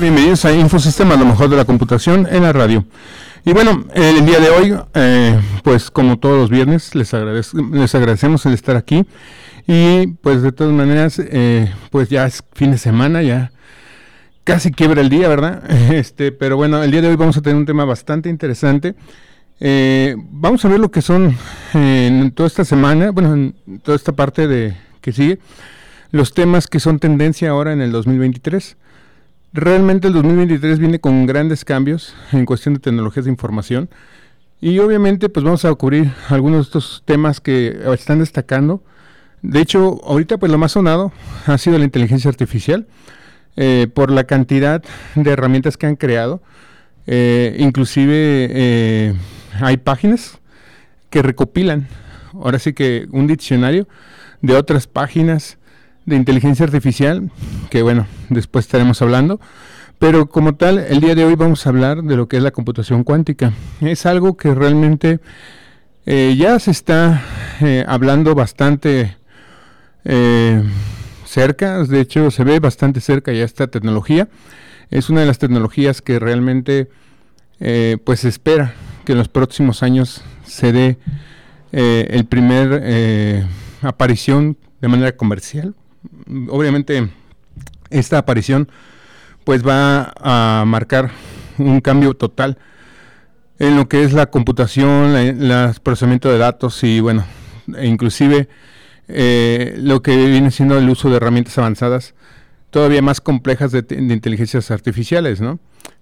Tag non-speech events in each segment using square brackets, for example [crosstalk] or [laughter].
Bienvenidos a Infosistema, lo mejor de la computación en la radio. Y bueno, el día de hoy, eh, pues como todos los viernes, les, les agradecemos el estar aquí. Y pues de todas maneras, eh, pues ya es fin de semana, ya casi quiebra el día, ¿verdad? [laughs] Este, pero bueno, el día de hoy vamos a tener un tema bastante interesante. Eh, vamos a ver lo que son en toda esta semana, bueno, en toda esta parte de que sigue, los temas que son tendencia ahora en el 2023. Realmente el 2023 viene con grandes cambios en cuestión de tecnologías de información y obviamente pues vamos a cubrir algunos de estos temas que están destacando. De hecho, ahorita pues lo más sonado ha sido la inteligencia artificial eh, por la cantidad de herramientas que han creado. Eh, inclusive eh, hay páginas que recopilan, ahora sí que un diccionario de otras páginas de inteligencia artificial, que bueno, después estaremos hablando. Pero como tal, el día de hoy vamos a hablar de lo que es la computación cuántica. Es algo que realmente eh, ya se está eh, hablando bastante eh, cerca, de hecho se ve bastante cerca ya esta tecnología. Es una de las tecnologías que realmente pues espera que en los próximos años se dé el primer aparición de manera comercial obviamente esta aparición pues va a marcar un cambio total en lo que es la computación, el procesamiento de datos y bueno, e inclusive eh, lo que viene siendo el uso de herramientas avanzadas todavía más complejas de, inteligencias artificiales, ¿no?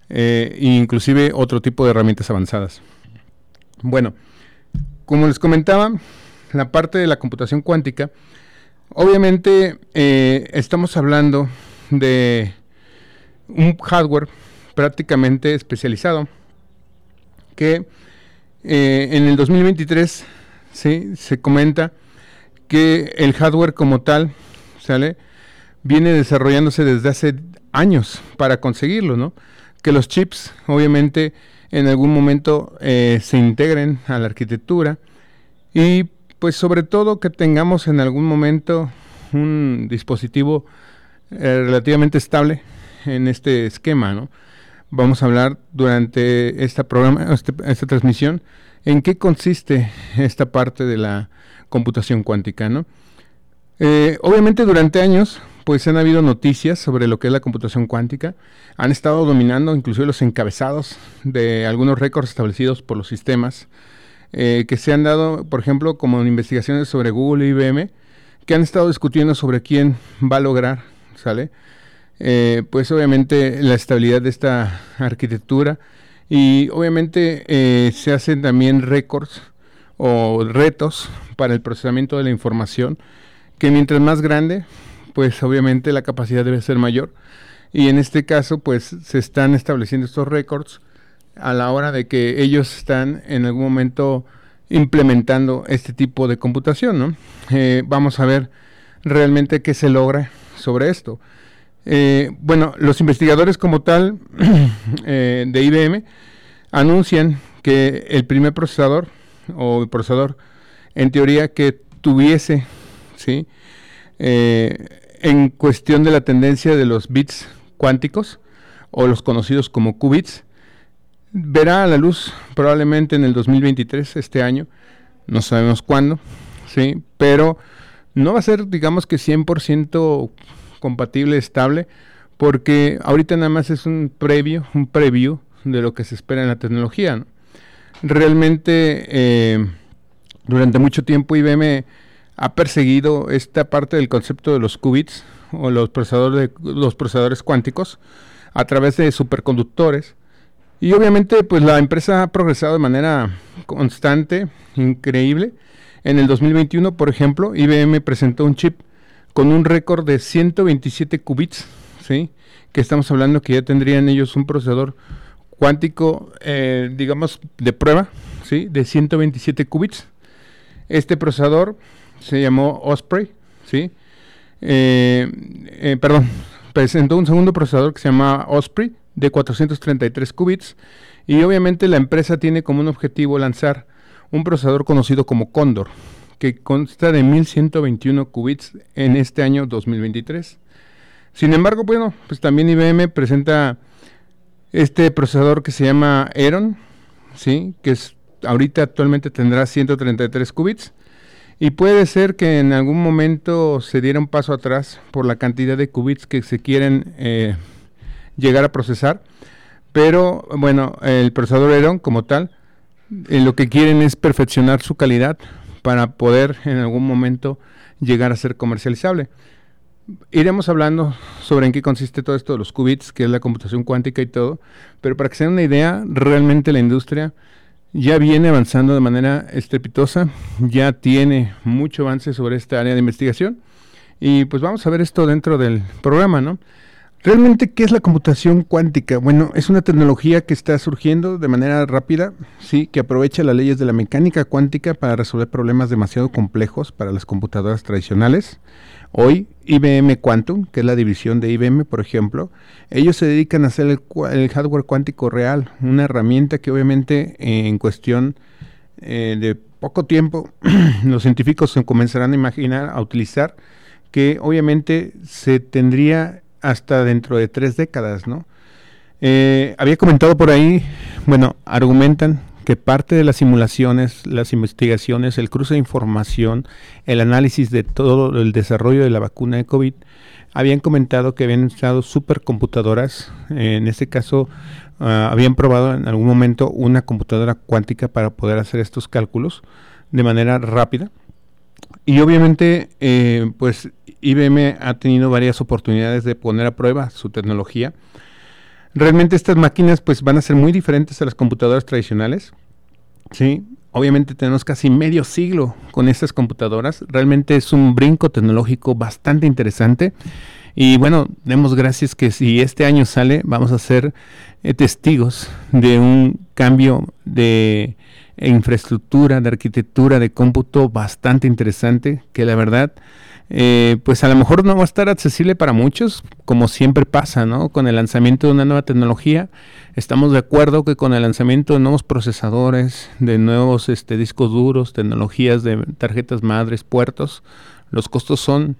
Eh, inclusive otro tipo de herramientas avanzadas. Bueno, como les comentaba, la parte de la computación cuántica Obviamente eh, estamos hablando de un hardware prácticamente especializado que eh, en el 2023 ¿sí? se comenta que el hardware como tal sale viene desarrollándose desde hace años para conseguirlo, ¿no? Que los chips, obviamente, en algún momento eh, se integren a la arquitectura y pues sobre todo que tengamos en algún momento un dispositivo eh, relativamente estable en este esquema, ¿no? Vamos a hablar durante esta programa, este, esta transmisión, en qué consiste esta parte de la computación cuántica, ¿no? Eh, obviamente durante años, pues han habido noticias sobre lo que es la computación cuántica. Han estado dominando inclusive los encabezados de algunos récords establecidos por los sistemas eh, que se han dado, por ejemplo, como en investigaciones sobre Google y IBM, que han estado discutiendo sobre quién va a lograr, ¿sale? Eh, pues obviamente la estabilidad de esta arquitectura y obviamente eh, se hacen también récords o retos para el procesamiento de la información, que mientras más grande, pues obviamente la capacidad debe ser mayor. Y en este caso, pues se están estableciendo estos récords a la hora de que ellos están en algún momento implementando este tipo de computación, ¿no? Eh, vamos a ver realmente qué se logra sobre esto. Eh, bueno, los investigadores como tal [clears throat] eh, de IBM anuncian que el primer procesador o el procesador en teoría que tuviese, ¿sí? en cuestión de la tendencia de los bits cuánticos o los conocidos como qubits, verá a la luz probablemente en el 2023, este año, no sabemos cuándo, sí, pero no va a ser, digamos que 100% compatible, estable, porque ahorita nada más es un previo, un preview de lo que se espera en la tecnología. realmente eh, durante mucho tiempo IBM ha perseguido esta parte del concepto de los qubits o los procesadores, los procesadores cuánticos a través de superconductores. Y obviamente pues la empresa ha progresado de manera constante, increíble. En el 2021, por ejemplo, IBM presentó un chip con un récord de 127 qubits, ¿sí? que estamos hablando que ya tendrían ellos un procesador cuántico, eh, digamos, de prueba, ¿sí? de 127 qubits. Este procesador se llamó Osprey, ¿sí? Eh, eh, perdón, presentó un segundo procesador que se llama Osprey de 433 qubits y obviamente la empresa tiene como un objetivo lanzar un procesador conocido como Condor, que consta de 1121 qubits en este año 2023. Sin embargo, bueno, pues también IBM presenta este procesador que se llama Aeron, ¿sí? que es, ahorita actualmente tendrá 133 qubits y puede ser que en algún momento se diera un paso atrás por la cantidad de qubits que se quieren eh, llegar a procesar. Pero bueno, el procesador Aeron como tal, eh, lo que quieren es perfeccionar su calidad para poder en algún momento llegar a ser comercializable. Iremos hablando sobre en qué consiste todo esto de los qubits, que es la computación cuántica y todo, pero para que se den una idea, realmente la industria ya viene avanzando de manera estrepitosa, ya tiene mucho avance sobre esta área de investigación y pues vamos a ver esto dentro del programa, ¿no? Realmente, ¿qué es la computación cuántica? Bueno, es una tecnología que está surgiendo de manera rápida, sí, que aprovecha las leyes de la mecánica cuántica para resolver problemas demasiado complejos para las computadoras tradicionales. Hoy, IBM Quantum, que es la división de IBM, por ejemplo, ellos se dedican a hacer el, hardware cuántico real, una herramienta que obviamente en cuestión eh, de poco tiempo [clears throat] los científicos se comenzarán a imaginar, a utilizar, que obviamente se tendría hasta dentro de tres décadas, ¿no? Eh, había comentado por ahí, bueno, argumentan que parte de las simulaciones, las investigaciones, el cruce de información, el análisis de todo el desarrollo de la vacuna de COVID, habían comentado que habían estado supercomputadoras, en este caso ah, habían probado en algún momento una computadora cuántica para poder hacer estos cálculos de manera rápida. Y obviamente, eh, pues IBM ha tenido varias oportunidades de poner a prueba su tecnología. Realmente estas máquinas pues van a ser muy diferentes a las computadoras tradicionales. Sí, obviamente tenemos casi medio siglo con estas computadoras. Realmente es un brinco tecnológico bastante interesante. Y bueno, demos gracias que si este año sale, vamos a ser eh, testigos de un cambio de infraestructura, de arquitectura, de cómputo bastante interesante, que la verdad eh, pues a lo mejor no va a estar accesible para muchos, como siempre pasa, ¿no? Con el lanzamiento de una nueva tecnología, estamos de acuerdo que con el lanzamiento de nuevos procesadores, de nuevos este, discos duros, tecnologías de tarjetas madres, puertos, los costos son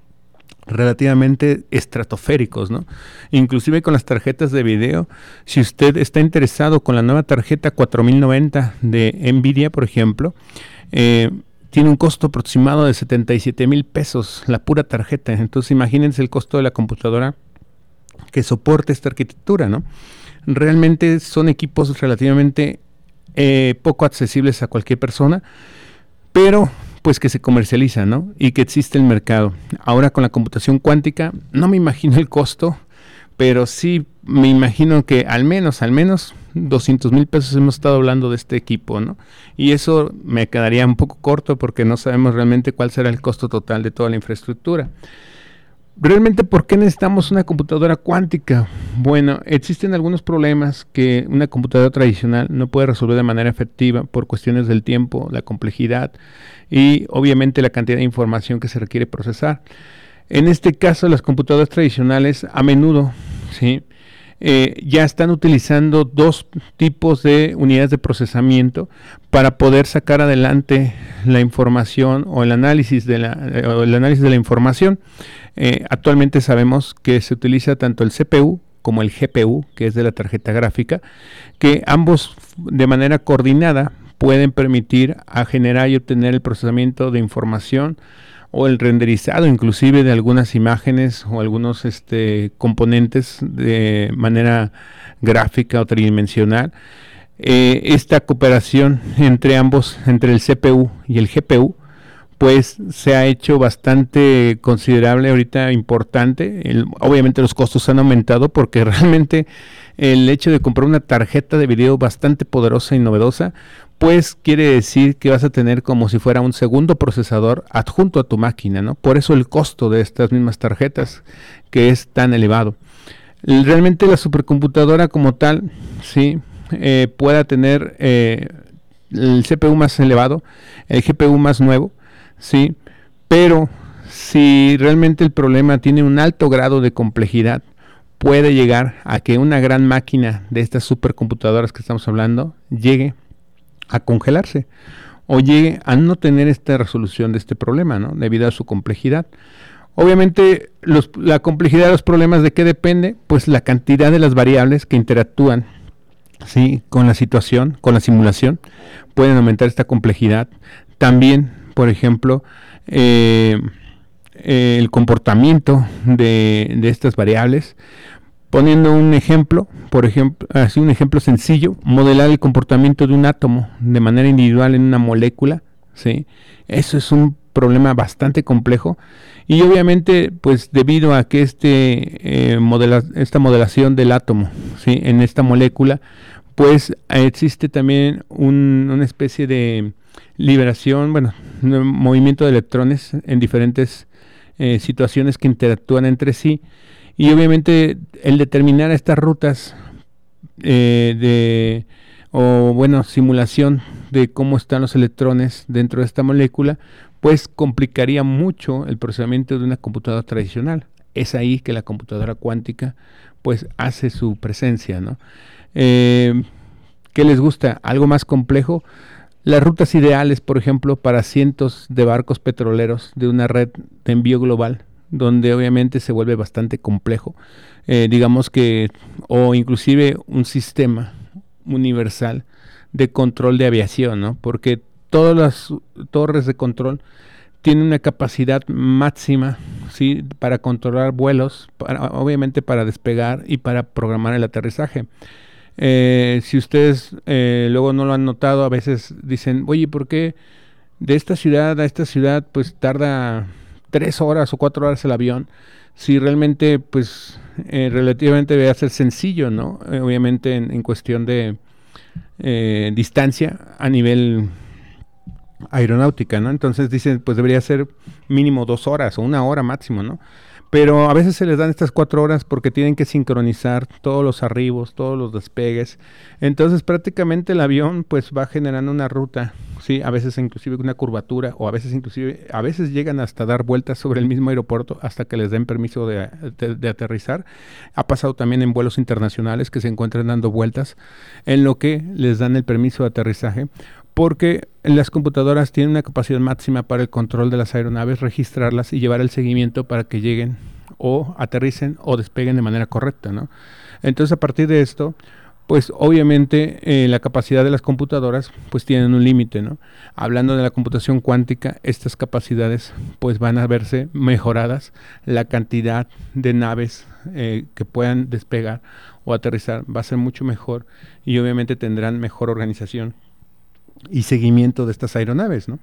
relativamente estratosféricos, ¿no? Inclusive con las tarjetas de video, si usted está interesado con la nueva tarjeta 4090 de Nvidia, por ejemplo, eh, tiene un costo aproximado de 77 mil pesos la pura tarjeta. Entonces imagínense el costo de la computadora que soporte esta arquitectura, ¿no? Realmente son equipos relativamente eh, poco accesibles a cualquier persona, pero pues que se comercializan, ¿no? Y que existe el mercado. Ahora con la computación cuántica, no me imagino el costo, pero sí me imagino que al menos, al menos 200 mil pesos hemos estado hablando de este equipo, ¿no? Y eso me quedaría un poco corto porque no sabemos realmente cuál será el costo total de toda la infraestructura. Realmente, ¿por qué necesitamos una computadora cuántica? Bueno, existen algunos problemas que una computadora tradicional no puede resolver de manera efectiva por cuestiones del tiempo, la complejidad y obviamente la cantidad de información que se requiere procesar. En este caso, las computadoras tradicionales a menudo, ¿sí? Eh, ya están utilizando dos tipos de unidades de procesamiento para poder sacar adelante la información o el análisis de la, eh, el análisis de la información. Eh, actualmente sabemos que se utiliza tanto el CPU como el GPU, que es de la tarjeta gráfica, que ambos de manera coordinada pueden permitir a generar y obtener el procesamiento de información o el renderizado inclusive de algunas imágenes o algunos este, componentes de manera gráfica o tridimensional. eh, esta cooperación entre ambos, entre el CPU y el GPU, pues se ha hecho bastante considerable ahorita, importante. obviamente los costos han aumentado porque [laughs] realmente el hecho de comprar una tarjeta de video bastante poderosa y novedosa, pues quiere decir que vas a tener como si fuera un segundo procesador adjunto a tu máquina, ¿no? Por eso el costo de estas mismas tarjetas que es tan elevado. Realmente la supercomputadora como tal, sí, eh, pueda tener eh, el CPU más elevado, el GPU más nuevo, sí, pero si realmente el problema tiene un alto grado de complejidad, puede llegar a que una gran máquina de estas supercomputadoras que estamos hablando llegue a congelarse o llegue a no tener esta resolución de este problema, ¿no? Debido a su complejidad. Obviamente, la complejidad de los problemas, ¿de qué depende? Pues la cantidad de las variables que interactúan ¿sí? con la situación, con la simulación, pueden aumentar esta complejidad. También, por ejemplo, eh, el comportamiento de, estas variables Poniendo un ejemplo, por ejemplo, así un ejemplo sencillo, modelar el comportamiento de un átomo de manera individual en una molécula, ¿sí? Eso es un problema bastante complejo y obviamente pues debido a que este eh, esta modelación del átomo ¿sí? en esta molécula pues existe también una especie de liberación bueno movimiento de electrones en diferentes eh, situaciones que interactúan entre sí y obviamente el determinar estas rutas eh, de, o bueno, simulación de cómo están los electrones dentro de esta molécula, pues complicaría mucho el procesamiento de una computadora tradicional. Es ahí que la computadora cuántica pues hace su presencia, ¿no? Eh, ¿Qué les gusta? ¿Algo más complejo? Las rutas ideales, por ejemplo, para cientos de barcos petroleros de una red de envío global donde obviamente se vuelve bastante complejo, eh, digamos que, o inclusive un sistema universal de control de aviación, ¿no? Porque todas las torres de control tienen una capacidad máxima, ¿sí? Para controlar vuelos, para, obviamente para despegar y para programar el aterrizaje. Eh, si ustedes eh, luego no lo han notado, a veces dicen, oye, ¿por qué de esta ciudad a esta ciudad pues tarda tres horas o cuatro horas el avión, si realmente, pues, eh, relativamente debe ser sencillo, ¿no? Eh, obviamente en, cuestión de eh, distancia a nivel aeronáutica, ¿no? Entonces dicen, pues debería ser mínimo dos horas o una hora máximo, ¿no? Pero a veces se les dan estas cuatro horas porque tienen que sincronizar todos los arribos, todos los despegues. Entonces prácticamente el avión pues va generando una ruta, sí, a veces inclusive una curvatura o a veces inclusive, a veces llegan hasta dar vueltas sobre el mismo aeropuerto hasta que les den permiso de, de aterrizar. Ha pasado también en vuelos internacionales que se encuentran dando vueltas en lo que les dan el permiso de aterrizaje porque las computadoras tienen una capacidad máxima para el control de las aeronaves, registrarlas y llevar el seguimiento para que lleguen o aterricen o despeguen de manera correcta, ¿no? Entonces a partir de esto, pues obviamente eh, la capacidad de las computadoras pues tienen un límite, ¿no? Hablando de la computación cuántica, estas capacidades pues van a verse mejoradas, la cantidad de naves eh, que puedan despegar o aterrizar va a ser mucho mejor y obviamente tendrán mejor organización y seguimiento de estas aeronaves, ¿no?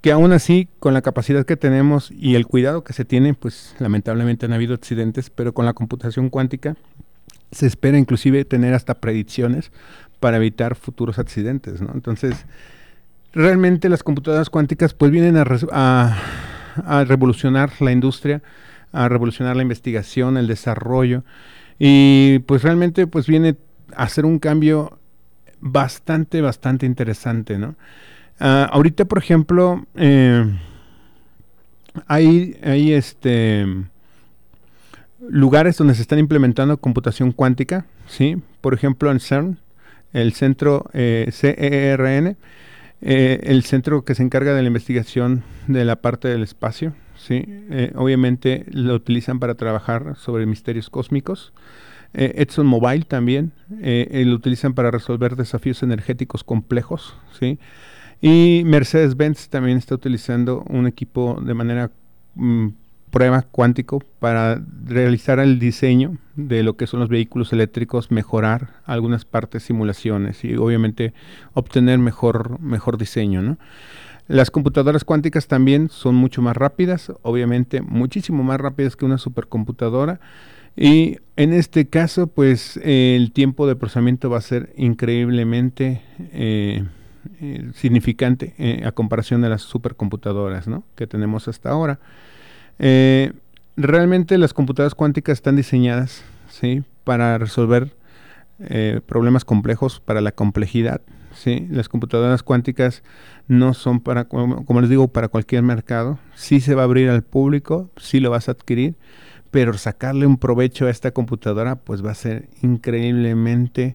Que aún así, con la capacidad que tenemos y el cuidado que se tiene, pues lamentablemente han habido accidentes, pero con la computación cuántica se espera inclusive tener hasta predicciones para evitar futuros accidentes, ¿no? Entonces, realmente las computadoras cuánticas pues vienen a, revolucionar la industria, a revolucionar la investigación, el desarrollo y pues realmente pues viene a hacer un cambio bastante, bastante interesante, ¿no? Ah, ahorita, por ejemplo, eh, hay, hay este lugares donde se están implementando computación cuántica, ¿sí? Por ejemplo, en CERN, el centro eh, CERN, eh, el centro que se encarga de la investigación de la parte del espacio, ¿sí? obviamente lo utilizan para trabajar sobre misterios cósmicos. Eh, Edson Mobile también eh, eh, lo utilizan para resolver desafíos energéticos complejos, ¿sí? Y Mercedes-Benz también está utilizando un equipo de manera mm, prueba cuántico para realizar el diseño de lo que son los vehículos eléctricos, mejorar algunas partes, simulaciones y obviamente obtener mejor, mejor diseño. Las computadoras cuánticas también son mucho más rápidas, obviamente muchísimo más rápidas que una supercomputadora. Y en este caso, pues el tiempo de procesamiento va a ser increíblemente eh, eh, significante eh, a comparación de las supercomputadoras ¿no? que tenemos hasta ahora. Realmente las computadoras cuánticas están diseñadas ¿sí? para resolver problemas complejos, para la complejidad. ¿sí? Las computadoras cuánticas no son para, como, les digo, para cualquier mercado. Sí se va a abrir al público, sí lo vas a adquirir, pero sacarle un provecho a esta computadora pues va a ser increíblemente,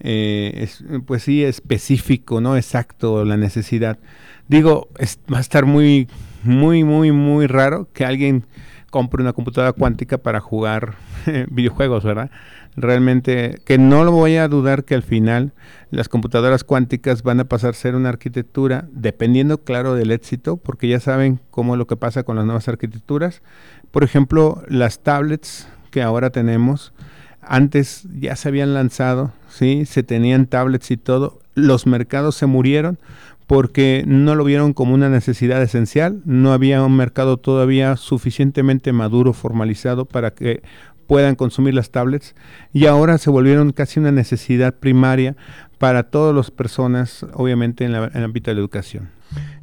eh, pues sí, específico, ¿no? Exacto, la necesidad. Digo, va a estar muy muy, muy, muy raro que alguien compre una computadora cuántica para jugar [laughs] videojuegos, ¿verdad? Realmente, que no lo voy a dudar que al final las computadoras cuánticas van a pasar a ser una arquitectura, dependiendo, claro, del éxito, porque ya saben cómo es lo que pasa con las nuevas arquitecturas. Por ejemplo, las tablets que ahora tenemos, antes ya se habían lanzado, ¿sí? Se tenían tablets y todo, los mercados se murieron porque no lo vieron como una necesidad esencial, no había un mercado todavía suficientemente maduro, formalizado para que puedan consumir las tablets y ahora se volvieron casi una necesidad primaria para todas las personas, obviamente en, el ámbito de la educación.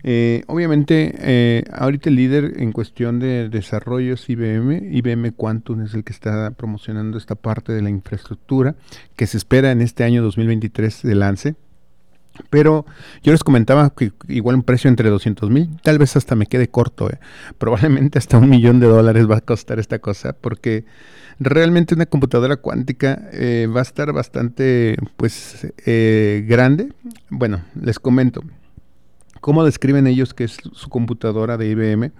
Eh, obviamente, eh, ahorita el líder en cuestión de desarrollo es IBM, IBM Quantum es el que está promocionando esta parte de la infraestructura que se espera en este año 2023 de lance. Pero yo les comentaba que igual un precio entre 200 mil, tal vez hasta me quede corto, ¿eh? probablemente hasta un millón de dólares va a costar esta cosa, porque realmente una computadora cuántica eh, va a estar bastante, pues, eh, grande. Bueno, les comento, ¿cómo describen ellos que es su computadora de IBM?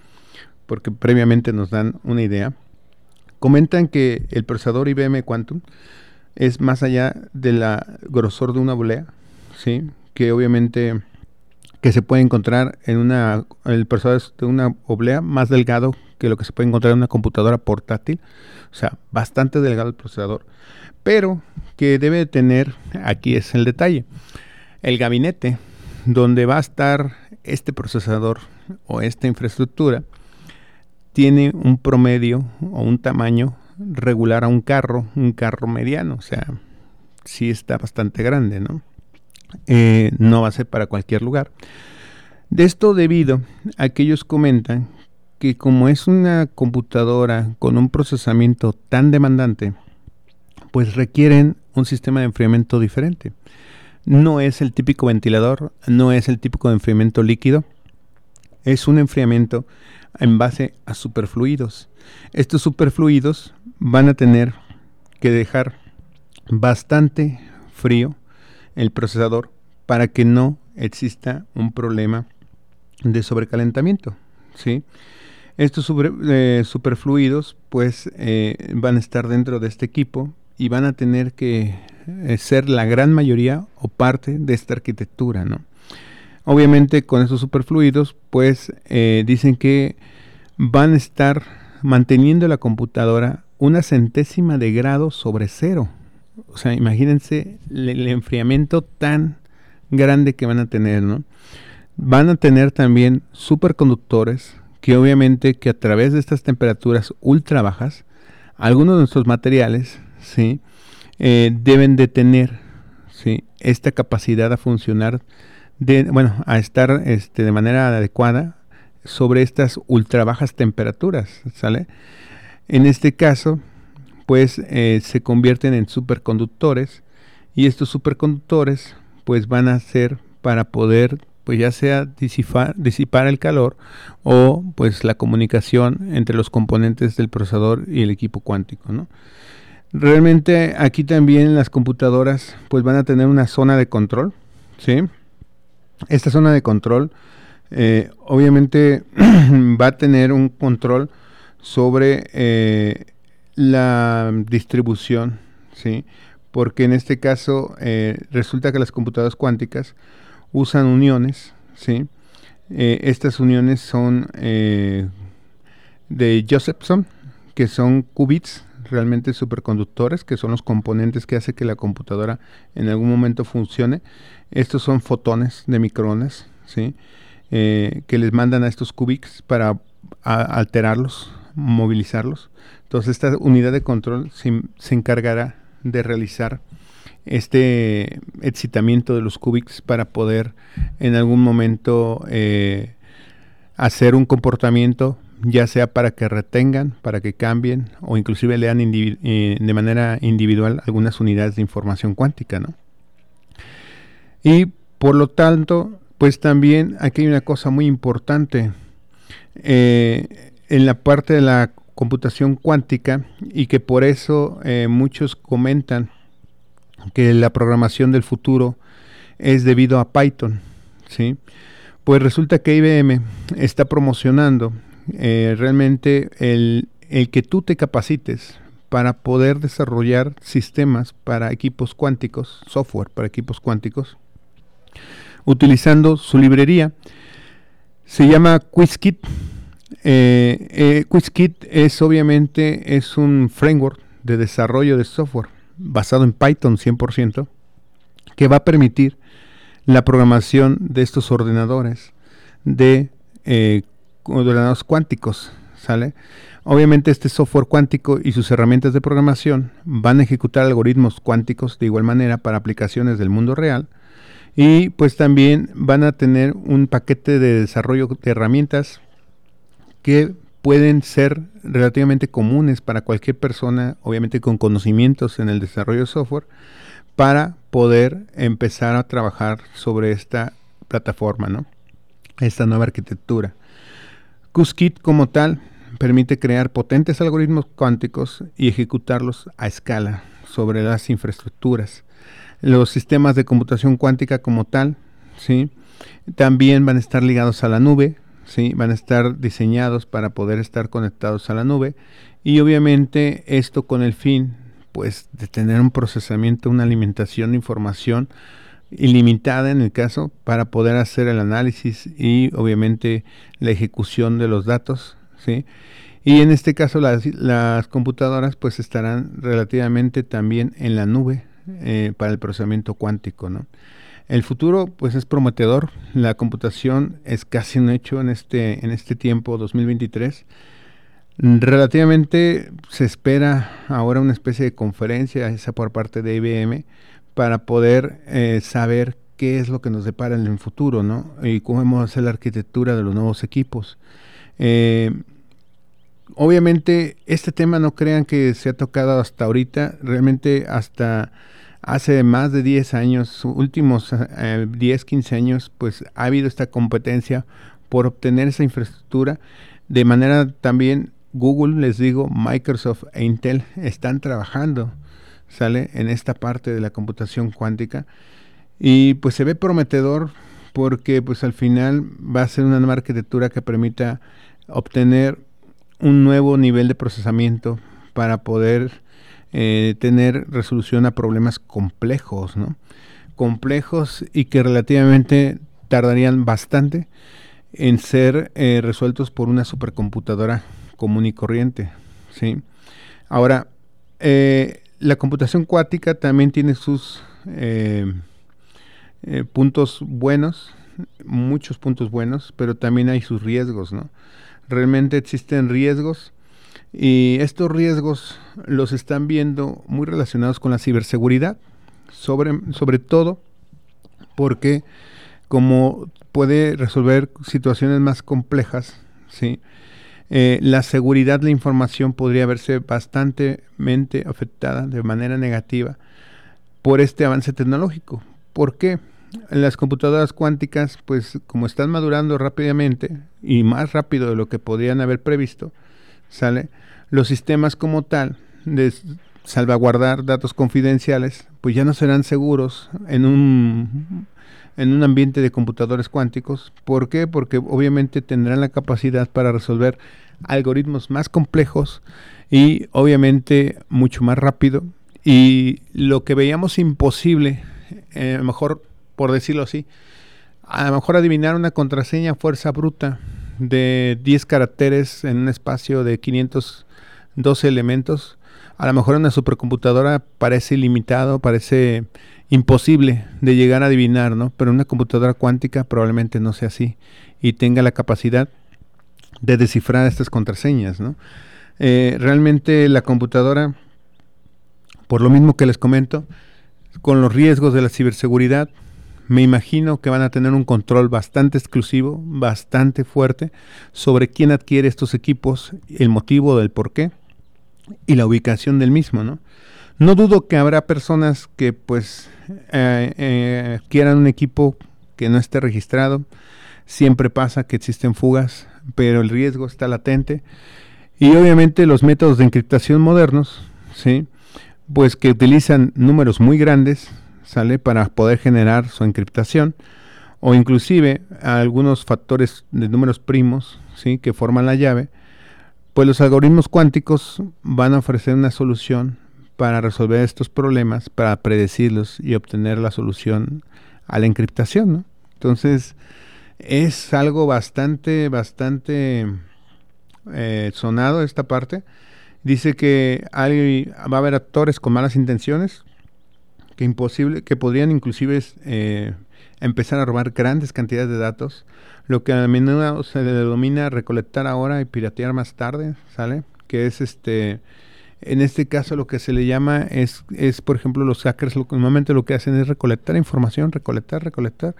Porque previamente nos dan una idea. Comentan que el procesador IBM Quantum es más allá de la grosor de una volea, ¿sí? Que obviamente que se puede encontrar en una el procesador de una oblea más delgado que lo que se puede encontrar en una computadora portátil, o sea, bastante delgado el procesador, pero que debe tener, aquí es el detalle, el gabinete donde va a estar este procesador o esta infraestructura tiene un promedio o un tamaño regular a un carro, un carro mediano, o sea, sí está bastante grande, ¿no? Eh, no va a ser para cualquier lugar. De esto debido a que ellos comentan que como es una computadora con un procesamiento tan demandante, pues requieren un sistema de enfriamiento diferente. No es el típico ventilador, no es el típico enfriamiento líquido, es un enfriamiento en base a superfluidos. Estos superfluidos van a tener que dejar bastante frío el procesador para que no exista un problema de sobrecalentamiento. ¿sí? Estos eh, superfluidos pues eh, van a estar dentro de este equipo y van a tener que eh, ser la gran mayoría o parte de esta arquitectura. ¿no? Obviamente con estos superfluidos pues dicen que van a estar manteniendo la computadora una centésima de grado sobre cero. O sea, imagínense el, enfriamiento tan grande que van a tener, ¿no? Van a tener también superconductores que obviamente que a través de estas temperaturas ultra bajas, algunos de nuestros materiales, ¿sí? Eh, deben de tener, ¿sí? Esta capacidad a funcionar, de, bueno, a estar este, de manera adecuada sobre estas ultra bajas temperaturas, ¿sale? En este caso, pues eh, se convierten en superconductores y estos superconductores pues van a ser para poder pues ya sea disipar, disipar el calor o pues la comunicación entre los componentes del procesador y el equipo cuántico, ¿no? Realmente aquí también las computadoras pues van a tener una zona de control, ¿sí? Esta zona de control eh, obviamente [clears throat] va a tener un control sobre eh, la distribución, ¿sí? Porque en este caso eh, resulta que las computadoras cuánticas usan uniones, ¿sí? Eh, estas uniones son, eh, de Josephson, que son qubits realmente superconductores, que son los componentes que hace que la computadora en algún momento funcione. Estos son fotones de microondas, ¿sí? Eh, que les mandan a estos qubits para alterarlos, movilizarlos. Entonces esta unidad de control se, encargará de realizar este excitamiento de los qubits para poder en algún momento eh, hacer un comportamiento ya sea para que retengan, para que cambien o inclusive lean eh, de manera individual algunas unidades de información cuántica, ¿no? Y por lo tanto, pues también aquí hay una cosa muy importante eh, en la parte de la computación cuántica y que por eso eh, muchos comentan que la programación del futuro es debido a Python, ¿sí? Pues resulta que IBM está promocionando eh, realmente el, que tú te capacites para poder desarrollar sistemas para equipos cuánticos, software para equipos cuánticos, utilizando su librería. Se llama QuizKit. Eh, eh, QuizKit es obviamente es un framework de desarrollo de software basado en Python 100% que va a permitir la programación de estos ordenadores de eh, ordenados cuánticos, ¿sale? Obviamente este software cuántico y sus herramientas de programación van a ejecutar algoritmos cuánticos de igual manera para aplicaciones del mundo real y pues también van a tener un paquete de desarrollo de herramientas que pueden ser relativamente comunes para cualquier persona, obviamente con conocimientos en el desarrollo de software, para poder empezar a trabajar sobre esta plataforma, ¿no? Esta nueva arquitectura. QSKIT como tal permite crear potentes algoritmos cuánticos y ejecutarlos a escala sobre las infraestructuras. Los sistemas de computación cuántica como tal, ¿sí? también van a estar ligados a la nube, ¿sí? van a estar diseñados para poder estar conectados a la nube y obviamente esto con el fin pues de tener un procesamiento, una alimentación de información ilimitada en el caso para poder hacer el análisis y obviamente la ejecución de los datos, ¿sí? Y en este caso las, computadoras pues estarán relativamente también en la nube eh, para el procesamiento cuántico, ¿no? El futuro pues es prometedor, la computación es casi un hecho en este, en este tiempo 2023. Relativamente se espera ahora una especie de conferencia, esa por parte de IBM, para poder eh, saber qué es lo que nos depara en el futuro, ¿no? Y cómo vamos a hacer la arquitectura de los nuevos equipos. Eh, obviamente, este tema no crean que se ha tocado hasta ahorita, realmente hasta hace más de 10 años, últimos 10, eh, 15 años, pues ha habido esta competencia por obtener esa infraestructura. De manera también, Google, les digo, Microsoft e Intel están trabajando sale en esta parte de la computación cuántica y pues se ve prometedor porque pues al final va a ser una nueva arquitectura que permita obtener un nuevo nivel de procesamiento para poder eh, tener resolución a problemas complejos, ¿no? Complejos y que relativamente tardarían bastante en ser eh, resueltos por una supercomputadora común y corriente, ¿sí? Ahora, eh, la computación cuántica también tiene sus eh, puntos buenos, muchos puntos buenos, pero también hay sus riesgos, ¿no? Realmente existen riesgos y estos riesgos los están viendo muy relacionados con la ciberseguridad, sobre, sobre todo porque como puede resolver situaciones más complejas, ¿sí? Eh, la seguridad de la información podría verse bastante afectada de manera negativa por este avance tecnológico. ¿Por qué? Las computadoras cuánticas, pues como están madurando rápidamente y más rápido de lo que podrían haber previsto, ¿sale? Los sistemas como tal de salvaguardar datos confidenciales, pues ya no serán seguros en un en un ambiente de computadores cuánticos. ¿Por qué? Porque obviamente tendrán la capacidad para resolver algoritmos más complejos y obviamente mucho más rápido. Y lo que veíamos imposible, eh, a lo mejor por decirlo así, a lo mejor adivinar una contraseña fuerza bruta, de 10 caracteres en un espacio de 512 elementos, a lo mejor en una supercomputadora parece ilimitado, parece imposible de llegar a adivinar, ¿no? Pero una computadora cuántica probablemente no sea así y tenga la capacidad de descifrar estas contraseñas, ¿no? Eh, realmente la computadora, por lo mismo que les comento, con los riesgos de la ciberseguridad, me imagino que van a tener un control bastante exclusivo, bastante fuerte sobre quién adquiere estos equipos, el motivo del por qué y la ubicación del mismo, ¿no? No dudo que habrá personas que pues eh, eh, quieran un equipo que no esté registrado. Siempre pasa que existen fugas, pero el riesgo está latente. Y obviamente los métodos de encriptación modernos, ¿sí? Pues que utilizan números muy grandes, ¿sale? Para poder generar su encriptación o inclusive algunos factores de números primos, ¿sí? Que forman la llave, pues los algoritmos cuánticos van a ofrecer una solución para resolver estos problemas, para predecirlos y obtener la solución a la encriptación, ¿no? Entonces, es algo bastante, bastante eh, sonado esta parte. Dice que hay, va a haber actores con malas intenciones que imposible, que podrían inclusive eh, empezar a robar grandes cantidades de datos, lo que a menudo se denomina recolectar ahora y piratear más tarde, ¿sale? Que es este, en este caso lo que se le llama es, es por ejemplo, los hackers lo, normalmente lo que hacen es recolectar información, recolectar, recolectar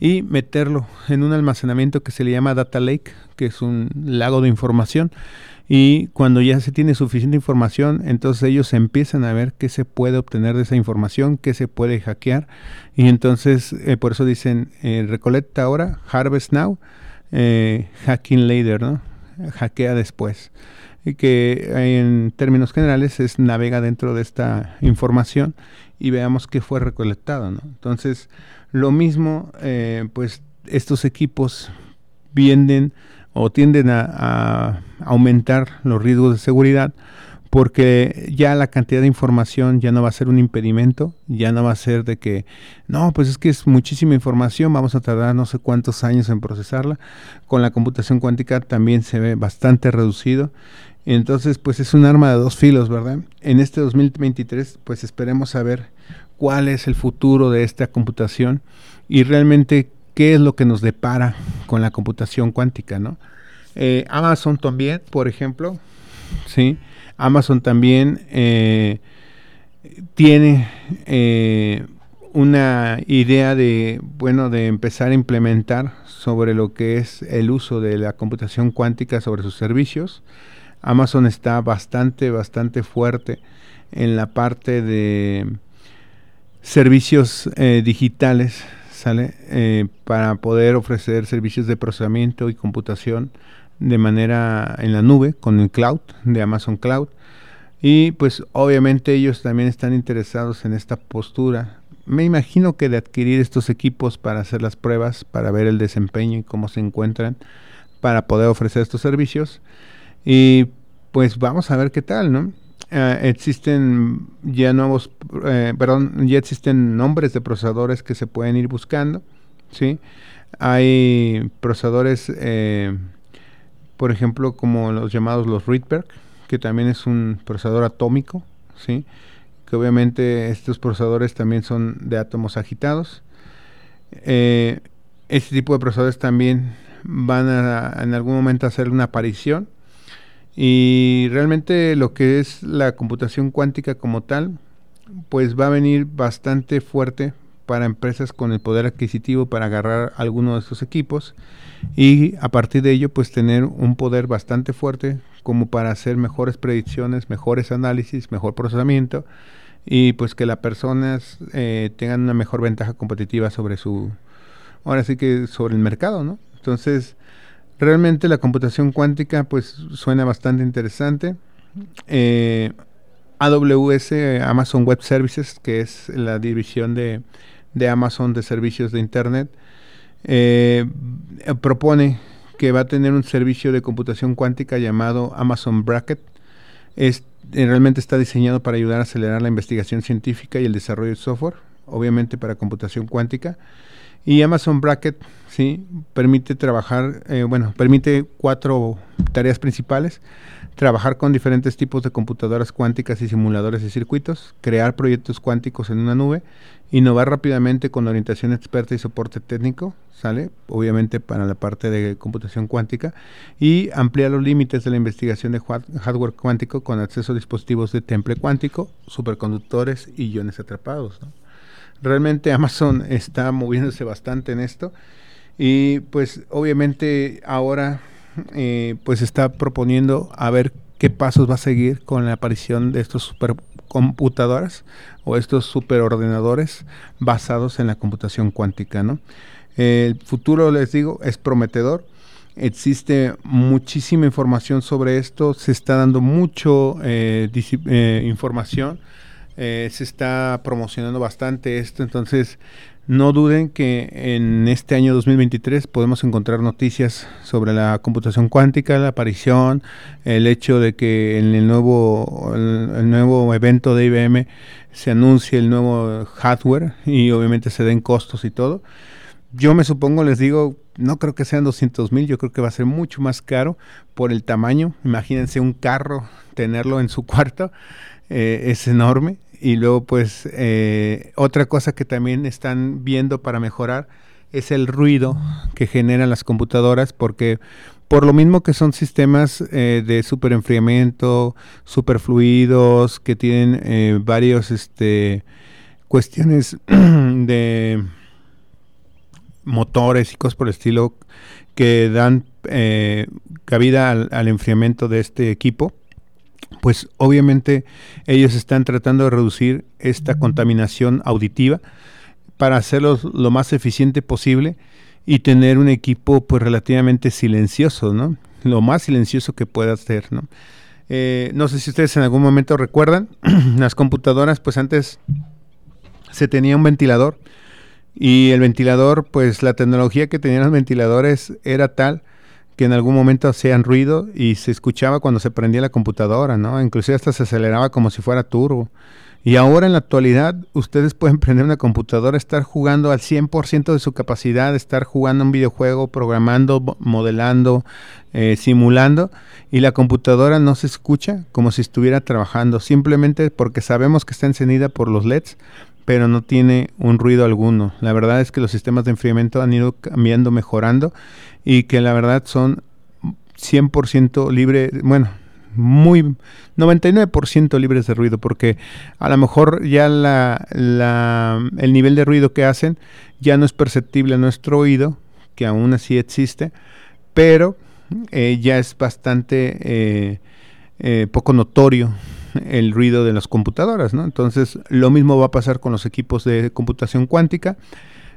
y meterlo en un almacenamiento que se le llama data lake, que es un lago de información y cuando ya se tiene suficiente información, entonces ellos empiezan a ver qué se puede obtener de esa información, qué se puede hackear. Y entonces, eh, por eso dicen, eh, recolecta ahora, harvest now, eh, hacking later, ¿no? Hackea después. Y que en términos generales es navega dentro de esta información y veamos qué fue recolectado, ¿no? Entonces, lo mismo, pues estos equipos vienen o tienden a, aumentar los riesgos de seguridad porque ya la cantidad de información ya no va a ser un impedimento, ya no va a ser de que, no, pues es que es muchísima información, vamos a tardar no sé cuántos años en procesarla. Con la computación cuántica también se ve bastante reducido. Entonces, pues es un arma de dos filos, ¿verdad? En este 2023, pues esperemos saber cuál es el futuro de esta computación y realmente qué es lo que nos depara con la computación cuántica, ¿no? Eh, Amazon también, por ejemplo, ¿sí? Amazon también eh, tiene eh, una idea de, bueno, de empezar a implementar sobre lo que es el uso de la computación cuántica sobre sus servicios. Amazon está bastante, bastante fuerte en la parte de servicios digitales ¿sale? Eh, para poder ofrecer servicios de procesamiento y computación de manera en la nube con el cloud de Amazon Cloud. Y pues obviamente ellos también están interesados en esta postura. Me imagino que de adquirir estos equipos para hacer las pruebas, para ver el desempeño y cómo se encuentran, para poder ofrecer estos servicios. Y pues vamos a ver qué tal, ¿no? Eh, existen ya nuevos, eh, perdón, ya existen nombres de procesadores que se pueden ir buscando, ¿sí? Hay procesadores, eh, por ejemplo, como los llamados los Rydberg, que también es un procesador atómico, ¿sí? Que obviamente estos procesadores también son de átomos agitados. este tipo de procesadores también van a en algún momento hacer una aparición y realmente lo que es la computación cuántica como tal, pues va a venir bastante fuerte para empresas con el poder adquisitivo para agarrar alguno de estos equipos y a partir de ello pues tener un poder bastante fuerte como para hacer mejores predicciones, mejores análisis, mejor procesamiento y pues que las personas eh, tengan una mejor ventaja competitiva sobre su, ahora sí que sobre el mercado, ¿no? Entonces, Realmente la computación cuántica pues suena bastante interesante. Eh, AWS, Amazon Web Services, que es la división de, Amazon de servicios de Internet, eh, propone que va a tener un servicio de computación cuántica llamado Amazon Bracket. Es, eh, realmente está diseñado para ayudar a acelerar la investigación científica y el desarrollo de software, obviamente para computación cuántica Y Amazon Bracket, sí, permite trabajar, eh, bueno, permite cuatro tareas principales trabajar con diferentes tipos de computadoras cuánticas y simuladores de circuitos, crear proyectos cuánticos en una nube, innovar rápidamente con orientación experta y soporte técnico, ¿sale? Obviamente para la parte de computación cuántica, y ampliar los límites de la investigación de hardware cuántico con acceso a dispositivos de temple cuántico, superconductores y iones atrapados. Realmente Amazon [laughs] está moviéndose bastante en esto y pues obviamente ahora eh, pues está proponiendo a ver qué pasos va a seguir con la aparición de estos supercomputadoras o estos superordenadores basados en la computación cuántica, ¿no? El futuro, les digo, es prometedor. Existe muchísima información sobre esto, se está dando mucho eh, eh, información, se está promocionando bastante esto, entonces no duden que en este año 2023 podemos encontrar noticias sobre la computación cuántica, la aparición, el hecho de que en el nuevo, el, nuevo evento de IBM se anuncie el nuevo hardware y obviamente se den costos y todo. Yo me supongo, les digo, no creo que sean 200 mil, yo creo que va a ser mucho más caro por el tamaño. Imagínense un carro, tenerlo en su cuarto, eh, es enorme y luego, pues, eh, otra cosa que también están viendo para mejorar es el ruido que generan las computadoras, porque por lo mismo que son sistemas eh, de super enfriamiento, super fluidos, que tienen eh, varios este, cuestiones [clears throat] de motores y cosas por el estilo que dan cabida al enfriamiento de este equipo pues obviamente ellos están tratando de reducir esta contaminación auditiva para hacerlo lo más eficiente posible y tener un equipo pues relativamente silencioso, ¿no? Lo más silencioso que pueda ser, ¿no? Eh, no sé si ustedes en algún momento recuerdan, [clears throat] las computadoras pues antes se tenía un ventilador y el ventilador pues la tecnología que tenían los ventiladores era tal que en algún momento hacían ruido y se escuchaba cuando se prendía la computadora, ¿no? Inclusive hasta se aceleraba como si fuera turbo. Y ahora en la actualidad ustedes pueden [laughs] prender una computadora, estar jugando al 100% de su capacidad, estar jugando un videojuego, programando, modelando, eh, simulando, y la computadora no se escucha como si estuviera trabajando, simplemente porque sabemos que está encendida por los LEDs, pero no tiene un ruido alguno. La verdad es que los sistemas de enfriamiento han ido cambiando, mejorando y que la verdad son 100% libre, bueno, muy 99% libres de ruido porque a lo mejor ya la, el nivel de ruido que hacen ya no es perceptible a nuestro oído, que aún así existe, pero eh, ya es bastante eh, eh, poco notorio el ruido de las computadoras, ¿no? Entonces, lo mismo va a pasar con los equipos de computación cuántica.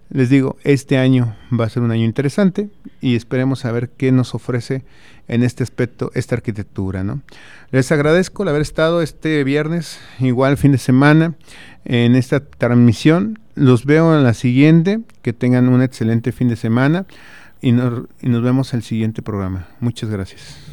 Les digo, este año va a ser un año interesante y esperemos a ver qué nos ofrece en este aspecto esta arquitectura. ¿no? Les agradezco el haber estado este viernes, igual fin de semana, en esta transmisión. Los veo en la siguiente. Que tengan un excelente fin de semana y nos, y nos vemos en el siguiente programa. Muchas gracias.